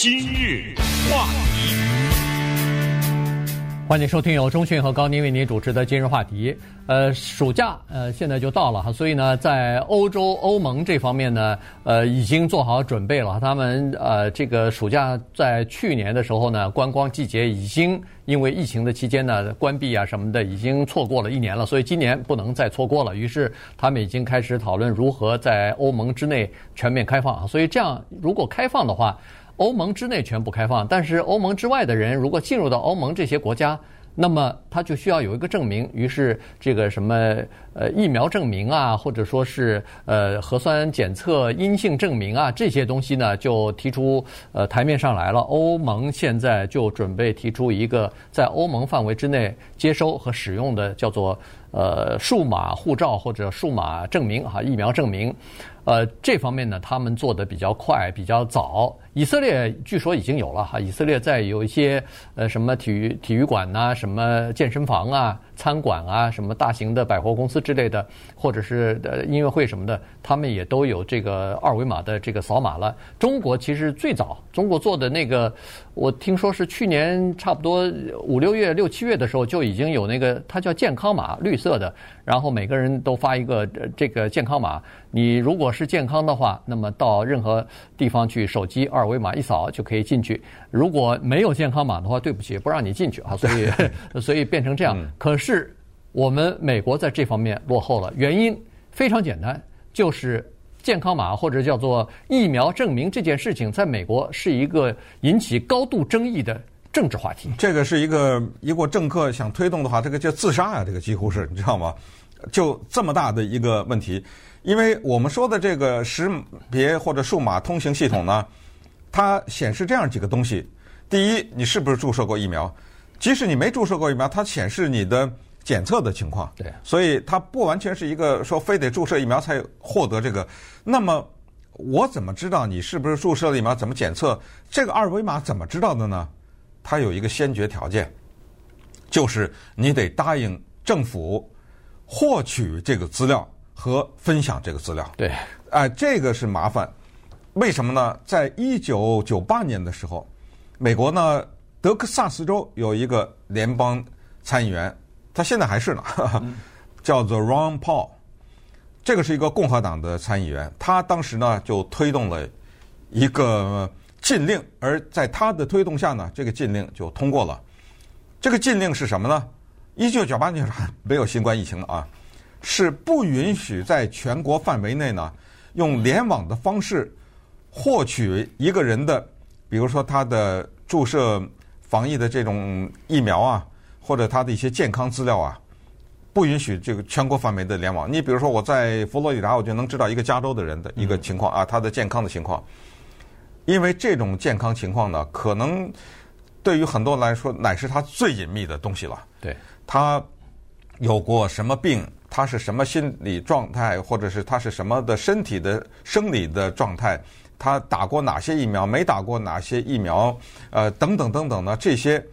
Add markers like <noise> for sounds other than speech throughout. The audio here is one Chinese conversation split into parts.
今日话题，欢迎收听由中讯和高宁为您主持的今日话题。呃，暑假呃现在就到了哈，所以呢，在欧洲欧盟这方面呢，呃已经做好准备了。他们呃这个暑假在去年的时候呢，观光季节已经因为疫情的期间呢关闭啊什么的，已经错过了一年了，所以今年不能再错过了。于是他们已经开始讨论如何在欧盟之内全面开放。所以这样如果开放的话。欧盟之内全部开放，但是欧盟之外的人如果进入到欧盟这些国家，那么他就需要有一个证明。于是这个什么呃疫苗证明啊，或者说是呃核酸检测阴性证明啊，这些东西呢就提出呃台面上来了。欧盟现在就准备提出一个在欧盟范围之内接收和使用的叫做呃数码护照或者数码证明哈，疫苗证明。呃，这方面呢，他们做的比较快，比较早。以色列据说已经有了哈，以色列在有一些呃什么体育体育馆呐、什么健身房啊、餐馆啊，什么大型的百货公司之类的，或者是呃音乐会什么的，他们也都有这个二维码的这个扫码了。中国其实最早，中国做的那个，我听说是去年差不多五六月、六七月的时候就已经有那个，它叫健康码，绿色的，然后每个人都发一个呃这个健康码。你如果是健康的话，那么到任何地方去，手机二维码一扫就可以进去。如果没有健康码的话，对不起，不让你进去啊。<laughs> 所以，所以变成这样。可是我们美国在这方面落后了，原因非常简单，就是健康码或者叫做疫苗证明这件事情，在美国是一个引起高度争议的政治话题。这个是一个一个政客想推动的话，这个叫自杀呀，这个几乎是你知道吗？就这么大的一个问题。因为我们说的这个识别或者数码通行系统呢，它显示这样几个东西：第一，你是不是注射过疫苗？即使你没注射过疫苗，它显示你的检测的情况。对，所以它不完全是一个说非得注射疫苗才获得这个。那么我怎么知道你是不是注射了疫苗？怎么检测？这个二维码怎么知道的呢？它有一个先决条件，就是你得答应政府获取这个资料。和分享这个资料，对，哎、呃，这个是麻烦，为什么呢？在一九九八年的时候，美国呢，德克萨斯州有一个联邦参议员，他现在还是呢，呵呵 <laughs> 叫做 Ron Paul，这个是一个共和党的参议员，他当时呢就推动了一个禁令，而在他的推动下呢，这个禁令就通过了。这个禁令是什么呢？一九九八年还没有新冠疫情了啊。是不允许在全国范围内呢，用联网的方式获取一个人的，比如说他的注射防疫的这种疫苗啊，或者他的一些健康资料啊，不允许这个全国范围的联网。你比如说我在佛罗里达，我就能知道一个加州的人的一个情况啊，他的健康的情况，因为这种健康情况呢，可能对于很多人来说乃是他最隐秘的东西了。对，他有过什么病？他是什么心理状态，或者是他是什么的身体的生理的状态？他打过哪些疫苗？没打过哪些疫苗？呃，等等等等呢？这些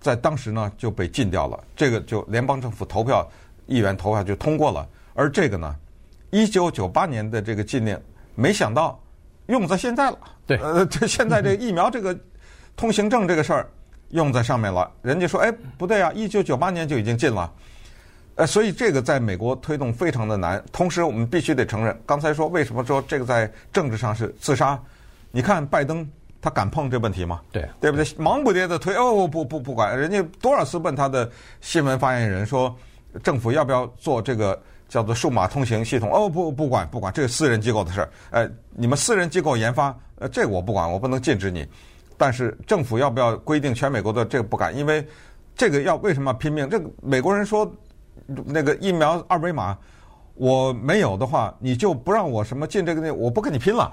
在当时呢就被禁掉了。这个就联邦政府投票，议员投票就通过了。而这个呢，一九九八年的这个禁令，没想到用在现在了。对，呃，这现在这个疫苗这个通行证这个事儿用在上面了。人家说，哎，不对啊，一九九八年就已经禁了。呃，所以这个在美国推动非常的难。同时，我们必须得承认，刚才说为什么说这个在政治上是自杀？你看拜登，他敢碰这问题吗？对，对不对？忙不迭的推，哦，不不不管，人家多少次问他的新闻发言人说，政府要不要做这个叫做数码通行系统？哦，不不管不管，这是私人机构的事儿。呃，你们私人机构研发，呃，这个我不管，我不能禁止你。但是政府要不要规定全美国的这个不敢，因为这个要为什么拼命？这个美国人说。那个疫苗二维码，我没有的话，你就不让我什么进这个那，我不跟你拼了，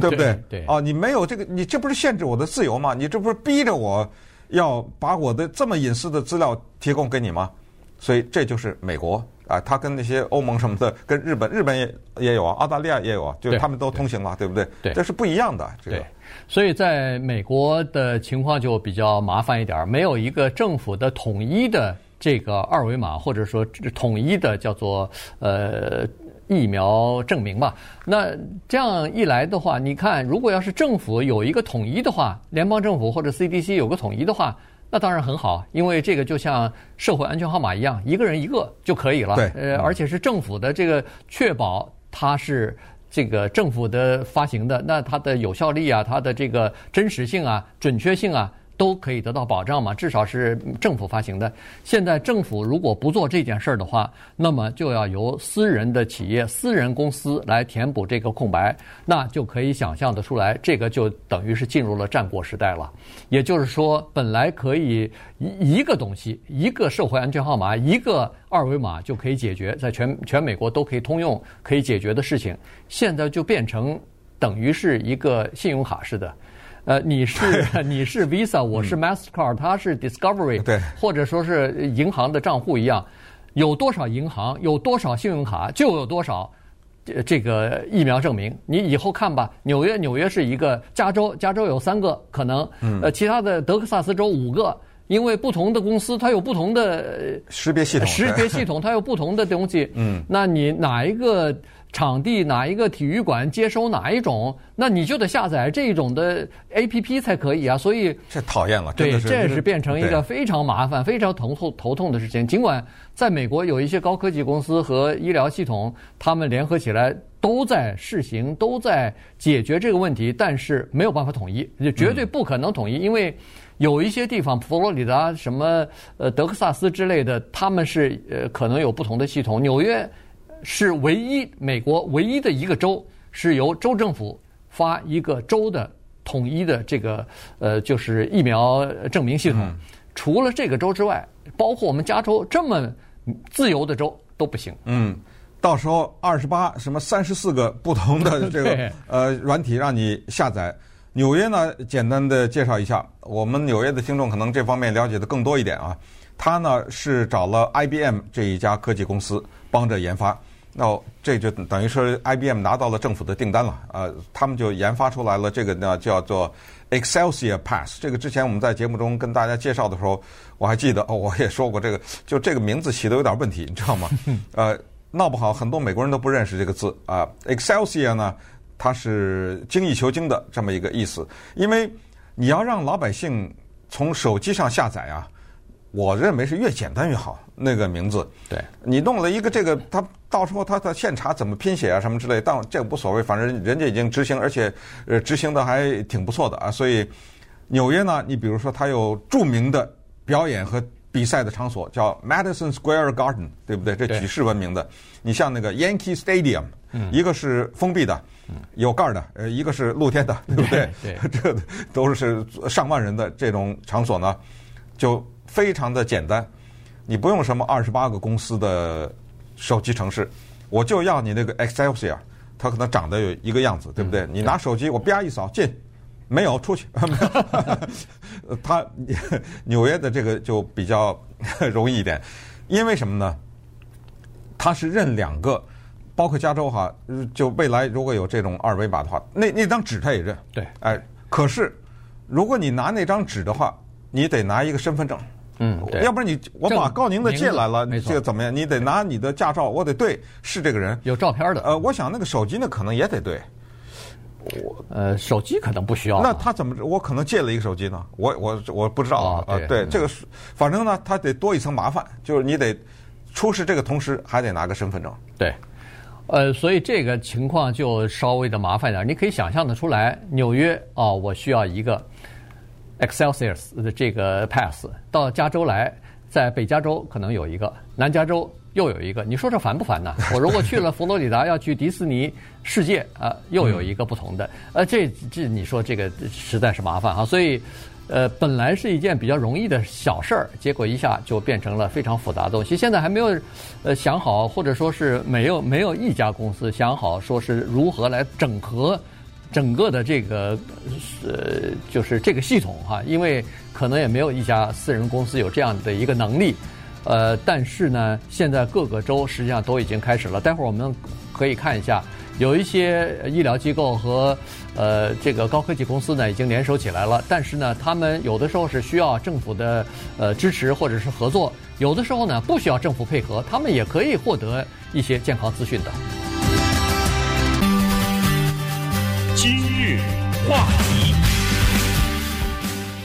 对不对？对。啊，你没有这个，你这不是限制我的自由吗？你这不是逼着我要把我的这么隐私的资料提供给你吗？所以这就是美国啊，他跟那些欧盟什么的，跟日本，日本也也有啊，澳大利亚也有啊，就是他们都通行了，对，对不对？对，这是不一样的。这个。对。所以在美国的情况就比较麻烦一点，没有一个政府的统一的。这个二维码或者说统一的叫做呃疫苗证明吧。那这样一来的话，你看，如果要是政府有一个统一的话，联邦政府或者 CDC 有个统一的话，那当然很好，因为这个就像社会安全号码一样，一个人一个就可以了。对，呃，而且是政府的这个确保它是这个政府的发行的，那它的有效力啊，它的这个真实性啊，准确性啊。都可以得到保障嘛，至少是政府发行的。现在政府如果不做这件事儿的话，那么就要由私人的企业、私人公司来填补这个空白。那就可以想象得出来，这个就等于是进入了战国时代了。也就是说，本来可以一一个东西、一个社会安全号码、一个二维码就可以解决，在全全美国都可以通用、可以解决的事情，现在就变成等于是一个信用卡似的。呃，你是 <laughs> 你是 Visa，我是 Mastercard，它是 Discovery，对，或者说是银行的账户一样，有多少银行，有多少信用卡，就有多少这个疫苗证明。你以后看吧，纽约纽约是一个，加州加州有三个可能，呃，其他的德克萨斯州五个，因为不同的公司它有不同的识别系统，识别系统它有不同的东西。嗯，那你哪一个？场地哪一个体育馆接收哪一种，那你就得下载这一种的 APP 才可以啊。所以这讨厌了，对，这是变成一个非常麻烦、非常头痛头痛的事情。尽管在美国有一些高科技公司和医疗系统，他们联合起来都在试行，都在解决这个问题，但是没有办法统一，也绝对不可能统一，因为有一些地方，佛罗里达、什么呃德克萨斯之类的，他们是呃可能有不同的系统，纽约。是唯一美国唯一的一个州是由州政府发一个州的统一的这个呃，就是疫苗证明系统。除了这个州之外，包括我们加州这么自由的州都不行。嗯，到时候二十八什么三十四个不同的这个 <laughs> 呃软体让你下载。纽约呢，简单的介绍一下，我们纽约的听众可能这方面了解的更多一点啊。他呢是找了 IBM 这一家科技公司帮着研发。那、这就等于说，IBM 拿到了政府的订单了，呃，他们就研发出来了这个呢，叫做 Excelsior Pass。这个之前我们在节目中跟大家介绍的时候，我还记得，哦，我也说过这个，就这个名字起的有点问题，你知道吗？<laughs> 呃，闹不好很多美国人都不认识这个字啊。Excelsior 呢，它是精益求精的这么一个意思，因为你要让老百姓从手机上下载啊。我认为是越简单越好。那个名字，对，你弄了一个这个，他到时候他他现查怎么拼写啊什么之类，但这个无所谓，反正人家已经执行，而且呃执行的还挺不错的啊。所以纽约呢，你比如说它有著名的表演和比赛的场所，叫 Madison Square Garden，对不对？这举世闻名的。你像那个 Yankee Stadium，嗯一个是封闭的，有盖儿的，呃，一个是露天的，对不对？对，<laughs> 这都是上万人的这种场所呢，就。非常的简单，你不用什么二十八个公司的手机城市，我就要你那个 Excelsior，它可能长得有一个样子，对不对？你拿手机我啪一扫进，没有出去，<laughs> 没有。它纽约的这个就比较容易一点，因为什么呢？它是认两个，包括加州哈，就未来如果有这种二维码的话，那那张纸它也认。对，哎，可是如果你拿那张纸的话，你得拿一个身份证。嗯，要不然你我把高宁的借来了，你这个怎么样？你得拿你的驾照，我得对是这个人，有照片的。呃，我想那个手机呢，可能也得对。我呃，手机可能不需要。那他怎么？我可能借了一个手机呢？我我我不知道啊。哦、对，对这个是，反正呢，他得多一层麻烦，就是你得出示这个，同时还得拿个身份证。对，呃，所以这个情况就稍微的麻烦点。你可以想象的出来，纽约哦，我需要一个。Excelsior 的这个 pass 到加州来，在北加州可能有一个，南加州又有一个，你说这烦不烦呢？我如果去了佛罗里达要去迪士尼世界啊，又有一个不同的，呃，这这你说这个实在是麻烦哈。所以，呃，本来是一件比较容易的小事儿，结果一下就变成了非常复杂的东西。现在还没有呃想好，或者说是没有没有一家公司想好说是如何来整合。整个的这个呃，就是这个系统哈，因为可能也没有一家私人公司有这样的一个能力，呃，但是呢，现在各个州实际上都已经开始了。待会儿我们可以看一下，有一些医疗机构和呃这个高科技公司呢已经联手起来了，但是呢，他们有的时候是需要政府的呃支持或者是合作，有的时候呢不需要政府配合，他们也可以获得一些健康资讯的。日话题，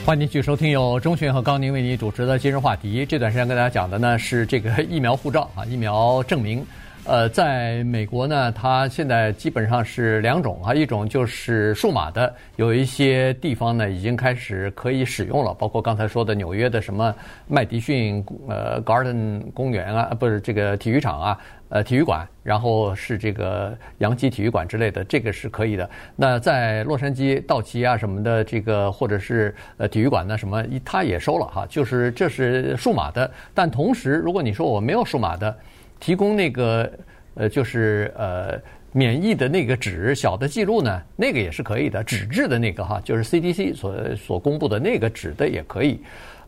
欢迎继续收听由钟迅和高宁为你主持的今日话题。这段时间跟大家讲的呢是这个疫苗护照啊，<laughs> 疫苗证明。呃，在美国呢，它现在基本上是两种啊，一种就是数码的，有一些地方呢已经开始可以使用了，包括刚才说的纽约的什么麦迪逊呃 Garden 公园啊，不是这个体育场啊，呃体育馆，然后是这个洋基体育馆之类的，这个是可以的。那在洛杉矶道奇啊什么的，这个或者是呃体育馆呢什么，他也收了哈，就是这是数码的。但同时，如果你说我没有数码的。提供那个呃，就是呃免疫的那个纸小的记录呢，那个也是可以的，纸质的那个哈，就是 CDC 所所公布的那个纸的也可以。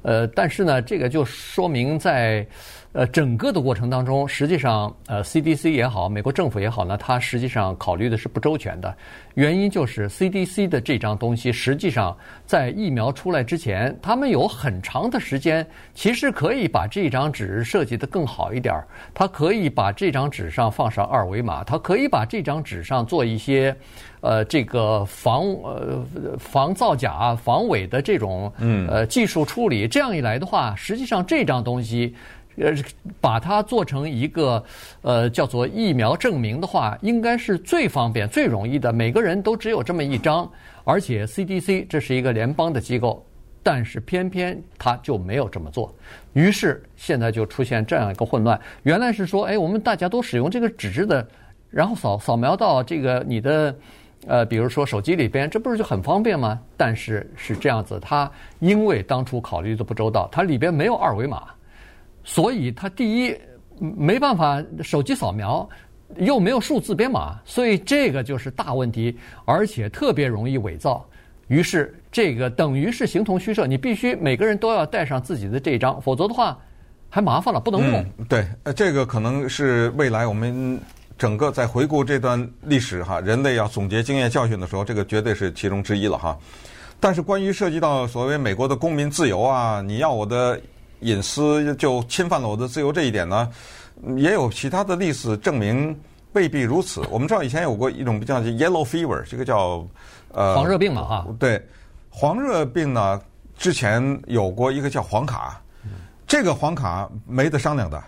呃，但是呢，这个就说明在。呃，整个的过程当中，实际上，呃，CDC 也好，美国政府也好呢，它实际上考虑的是不周全的。原因就是 CDC 的这张东西，实际上在疫苗出来之前，他们有很长的时间，其实可以把这张纸设计得更好一点儿。它可以把这张纸上放上二维码，它可以把这张纸上做一些，呃，这个防呃防造假、防伪的这种呃技术处理。这样一来的话，实际上这张东西。呃，把它做成一个呃叫做疫苗证明的话，应该是最方便、最容易的。每个人都只有这么一张，而且 CDC 这是一个联邦的机构，但是偏偏他就没有这么做。于是现在就出现这样一个混乱。原来是说，哎，我们大家都使用这个纸质的，然后扫扫描到这个你的呃，比如说手机里边，这不是就很方便吗？但是是这样子，它因为当初考虑的不周到，它里边没有二维码。所以它第一没办法手机扫描，又没有数字编码，所以这个就是大问题，而且特别容易伪造。于是这个等于是形同虚设，你必须每个人都要带上自己的这一张，否则的话还麻烦了，不能用。对，呃，这个可能是未来我们整个在回顾这段历史哈，人类要总结经验教训的时候，这个绝对是其中之一了哈。但是关于涉及到所谓美国的公民自由啊，你要我的。隐私就侵犯了我的自由这一点呢，也有其他的例子证明未必如此。我们知道以前有过一种比较叫 yellow fever，这个叫呃黄热病嘛哈。对，黄热病呢之前有过一个叫黄卡，这个黄卡没得商量的，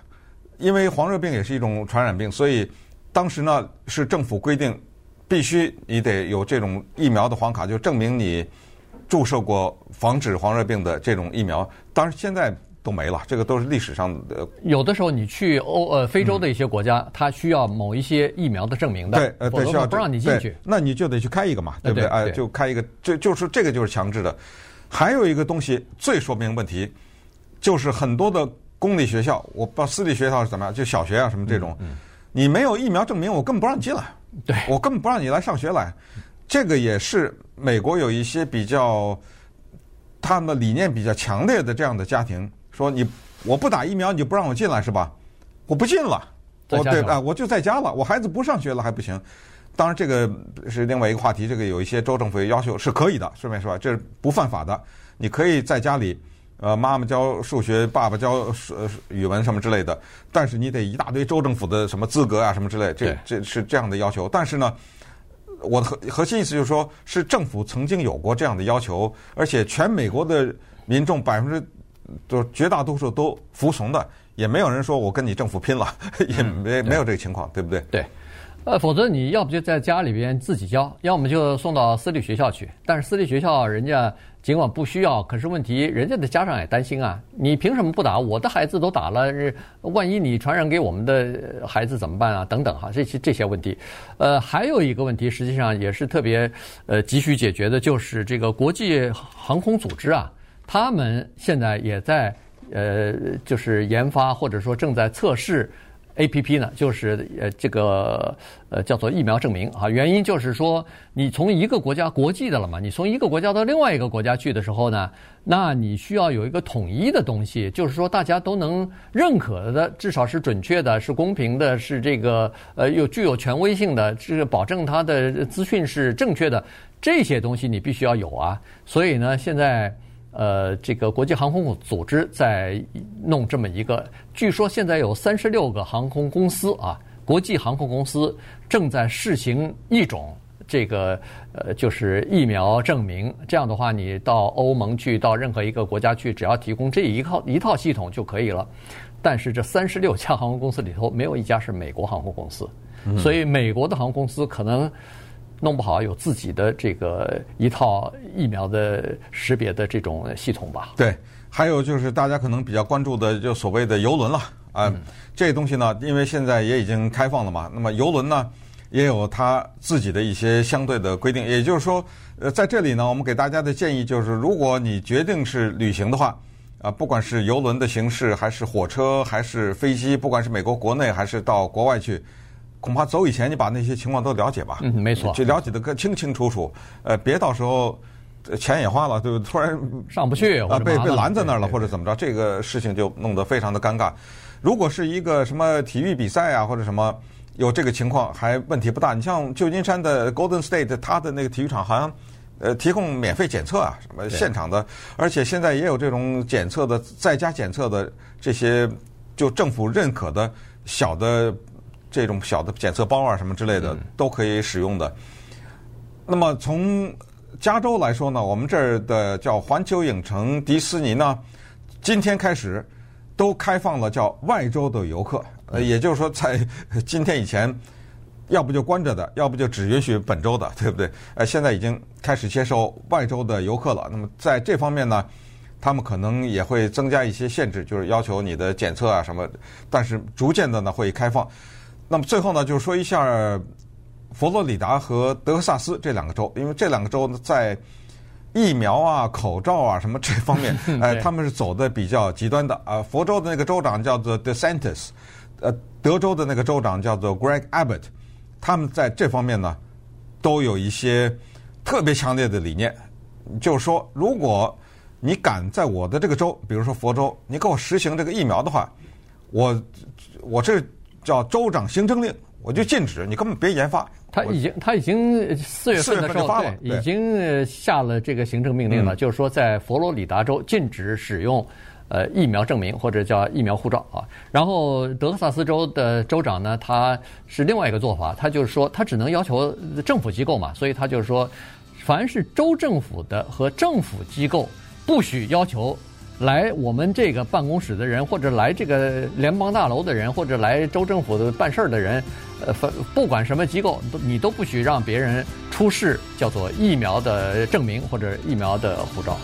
因为黄热病也是一种传染病，所以当时呢是政府规定必须你得有这种疫苗的黄卡，就证明你注射过防止黄热病的这种疫苗。当然现在。都没了，这个都是历史上的。有的时候你去欧呃非洲的一些国家，它需要某一些疫苗的证明的，对，呃，对，需要不让你进去，那你就得去开一个嘛，对不对？哎，就开一个，这就是这个就是强制的。还有一个东西最说明问题，就是很多的公立学校，我不知道私立学校是怎么样，就小学啊什么这种，你没有疫苗证明，我根本不让你进来，对，我根本不让你来上学来。这个也是美国有一些比较他们理念比较强烈的这样的家庭。说你我不打疫苗你就不让我进来是吧？我不进了，我对啊，我就在家了。我孩子不上学了还不行。当然这个是另外一个话题。这个有一些州政府要求是可以的，顺便说这是不犯法的。你可以在家里，呃，妈妈教数学，爸爸教呃语文什么之类的。但是你得一大堆州政府的什么资格啊什么之类，这这是这样的要求。但是呢，我的核核心意思就是说，是政府曾经有过这样的要求，而且全美国的民众百分之。就绝大多数都服从的，也没有人说我跟你政府拼了，<laughs> 也没没有这个情况，对不对？对，呃，否则你要不就在家里边自己教，要么就送到私立学校去。但是私立学校人家尽管不需要，可是问题人家的家长也担心啊，你凭什么不打？我的孩子都打了，万一你传染给我们的孩子怎么办啊？等等哈，这些这些问题。呃，还有一个问题，实际上也是特别呃急需解决的，就是这个国际航空组织啊。他们现在也在呃，就是研发或者说正在测试 APP 呢，就是呃这个呃叫做疫苗证明啊。原因就是说，你从一个国家国际的了嘛，你从一个国家到另外一个国家去的时候呢，那你需要有一个统一的东西，就是说大家都能认可的，至少是准确的，是公平的，是这个呃有具有权威性的，这个保证它的资讯是正确的，这些东西你必须要有啊。所以呢，现在。呃，这个国际航空组织在弄这么一个，据说现在有三十六个航空公司啊，国际航空公司正在试行一种这个呃，就是疫苗证明。这样的话，你到欧盟去，到任何一个国家去，只要提供这一套一套系统就可以了。但是这三十六家航空公司里头，没有一家是美国航空公司，所以美国的航空公司可能弄不好有自己的这个一套疫苗的识别的这种系统吧。对，还有就是大家可能比较关注的，就所谓的游轮了啊，嗯、这东西呢，因为现在也已经开放了嘛，那么游轮呢？也有它自己的一些相对的规定，也就是说，呃，在这里呢，我们给大家的建议就是，如果你决定是旅行的话，啊，不管是游轮的形式，还是火车，还是飞机，不管是美国国内还是到国外去，恐怕走以前你把那些情况都了解吧。嗯，没错，就了解得更清清楚楚。呃，别到时候钱也花了，对不对？突然 <laughs> 上不去啊，被被拦在那儿了，或者怎么着，这个事情就弄得非常的尴尬。如果是一个什么体育比赛啊，或者什么。有这个情况还问题不大。你像旧金山的 Golden State，它的那个体育场好像呃提供免费检测啊，什么现场的，而且现在也有这种检测的在家检测的这些就政府认可的小的这种小的检测包啊什么之类的都可以使用的。那么从加州来说呢，我们这儿的叫环球影城迪士尼呢，今天开始都开放了叫外州的游客。呃，也就是说，在 <laughs> 今天以前，要不就关着的，要不就只允许本州的，<laughs> 对不对？呃，现在已经开始接受外州的游客了。那么在这方面呢，他们可能也会增加一些限制，就是要求你的检测啊什么。但是逐渐的呢会开放。那么最后呢，就是说一下佛罗里达和德克萨斯这两个州，因为这两个州呢在疫苗啊、口罩啊什么这方面，<laughs> 哎，他们是走的比较极端的。啊，佛州的那个州长叫做 DeSantis。呃，德州的那个州长叫做 Greg Abbott，他们在这方面呢，都有一些特别强烈的理念，就是说，如果你敢在我的这个州，比如说佛州，你给我实行这个疫苗的话，我我这叫州长行政令，我就禁止你根本别研发。他已经他已经四月份的时候对，已经下了这个行政命令了，就是说在佛罗里达州禁止使用。呃，疫苗证明或者叫疫苗护照啊，然后德克萨斯州的州长呢，他是另外一个做法，他就是说他只能要求政府机构嘛，所以他就是说，凡是州政府的和政府机构不许要求来我们这个办公室的人，或者来这个联邦大楼的人，或者来州政府的办事儿的人，呃，不管什么机构，你都不许让别人出示叫做疫苗的证明或者疫苗的护照。